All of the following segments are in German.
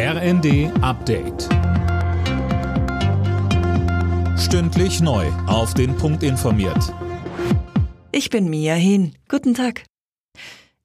RND Update. Stündlich neu. Auf den Punkt informiert. Ich bin Mia Hin. Guten Tag.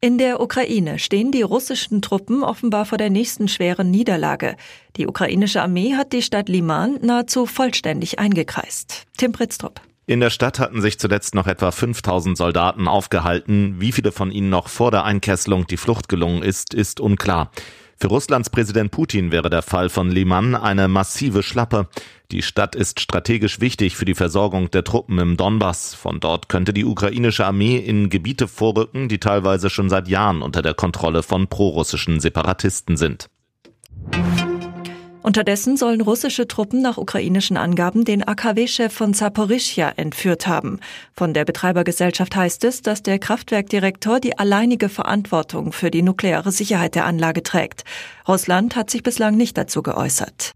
In der Ukraine stehen die russischen Truppen offenbar vor der nächsten schweren Niederlage. Die ukrainische Armee hat die Stadt Liman nahezu vollständig eingekreist. Tim Pritztrup. In der Stadt hatten sich zuletzt noch etwa 5000 Soldaten aufgehalten. Wie viele von ihnen noch vor der Einkesselung die Flucht gelungen ist, ist unklar. Für Russlands Präsident Putin wäre der Fall von Liman eine massive Schlappe. Die Stadt ist strategisch wichtig für die Versorgung der Truppen im Donbass. Von dort könnte die ukrainische Armee in Gebiete vorrücken, die teilweise schon seit Jahren unter der Kontrolle von prorussischen Separatisten sind. Unterdessen sollen russische Truppen nach ukrainischen Angaben den AKW-Chef von Zaporischja entführt haben. Von der Betreibergesellschaft heißt es, dass der Kraftwerkdirektor die alleinige Verantwortung für die nukleare Sicherheit der Anlage trägt. Russland hat sich bislang nicht dazu geäußert.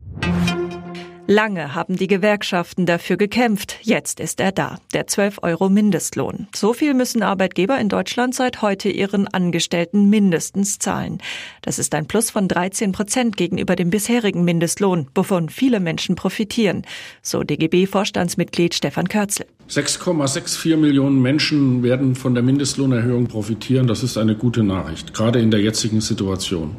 Lange haben die Gewerkschaften dafür gekämpft. Jetzt ist er da, der 12 Euro Mindestlohn. So viel müssen Arbeitgeber in Deutschland seit heute ihren Angestellten mindestens zahlen. Das ist ein Plus von 13 Prozent gegenüber dem bisherigen Mindestlohn, wovon viele Menschen profitieren, so DGB-Vorstandsmitglied Stefan Körzel. 6,64 Millionen Menschen werden von der Mindestlohnerhöhung profitieren. Das ist eine gute Nachricht, gerade in der jetzigen Situation.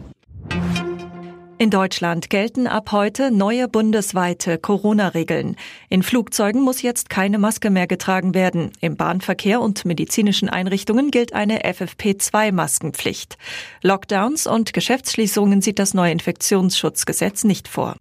In Deutschland gelten ab heute neue bundesweite Corona-Regeln. In Flugzeugen muss jetzt keine Maske mehr getragen werden. Im Bahnverkehr und medizinischen Einrichtungen gilt eine FFP2-Maskenpflicht. Lockdowns und Geschäftsschließungen sieht das neue Infektionsschutzgesetz nicht vor.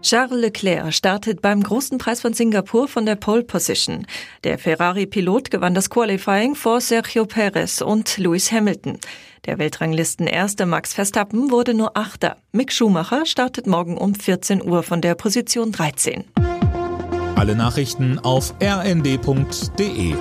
Charles Leclerc startet beim großen Preis von Singapur von der Pole Position. Der Ferrari-Pilot gewann das Qualifying vor Sergio Perez und Lewis Hamilton. Der Weltranglisten erste Max Verstappen wurde nur Achter. Mick Schumacher startet morgen um 14 Uhr von der Position 13. Alle Nachrichten auf rnd.de